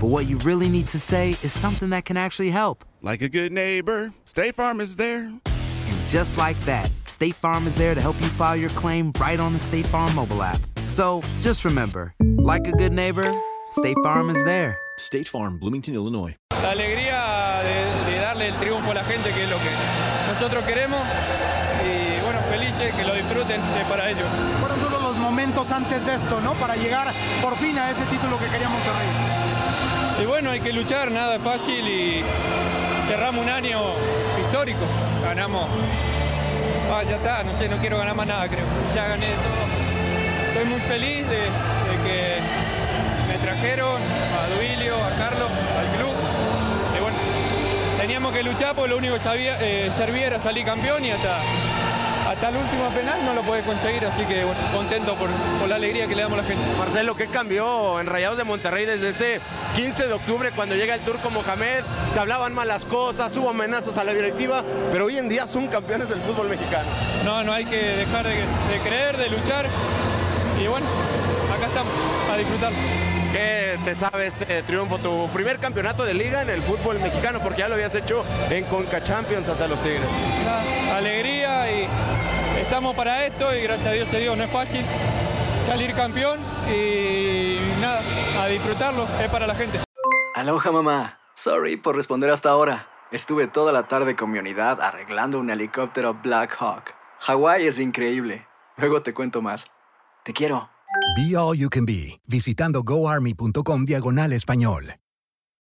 but what you really need to say is something that can actually help. Like a good neighbor, State Farm is there. And just like that, State Farm is there to help you file your claim right on the State Farm mobile app. So just remember, like a good neighbor, State Farm is there. State Farm, Bloomington, Illinois. La alegría de, de darle el triunfo a la gente, que es lo que nosotros queremos. Bueno, felices, que lo disfruten de para ellos. Fueron solo los momentos antes de esto, ¿no? Para llegar por fin a ese título que quería Monterrey. Y bueno, hay que luchar, nada es fácil y cerramos un año histórico. Ganamos. Ah, ya está, no sé, no quiero ganar más nada, creo. Ya gané todo. Estoy muy feliz de, de que me trajeron a Duilio, a Carlos, al club. Y bueno, teníamos que luchar porque lo único que sabía, eh, servía era salir campeón y hasta, hasta el último penal no lo puede conseguir, así que bueno, contento por, por la alegría que le damos a la gente. Marcelo, ¿qué cambió en Rayados de Monterrey desde ese 15 de octubre cuando llega el turco Mohamed? Se hablaban malas cosas, hubo amenazas a la directiva, pero hoy en día son campeones del fútbol mexicano. No, no hay que dejar de, de creer, de luchar. Y bueno, acá estamos, a disfrutarlo. ¿Qué te sabe este triunfo? Tu primer campeonato de liga en el fútbol mexicano, porque ya lo habías hecho en Conca Champions ante los Tigres. Alegría estamos para esto y gracias a Dios se dio, no es fácil salir campeón y nada, a disfrutarlo, es para la gente. Aloha mamá. Sorry por responder hasta ahora. Estuve toda la tarde con mi unidad arreglando un helicóptero Black Hawk. Hawái es increíble. Luego te cuento más. Te quiero. Be All You Can Be, visitando goarmy.com diagonal español.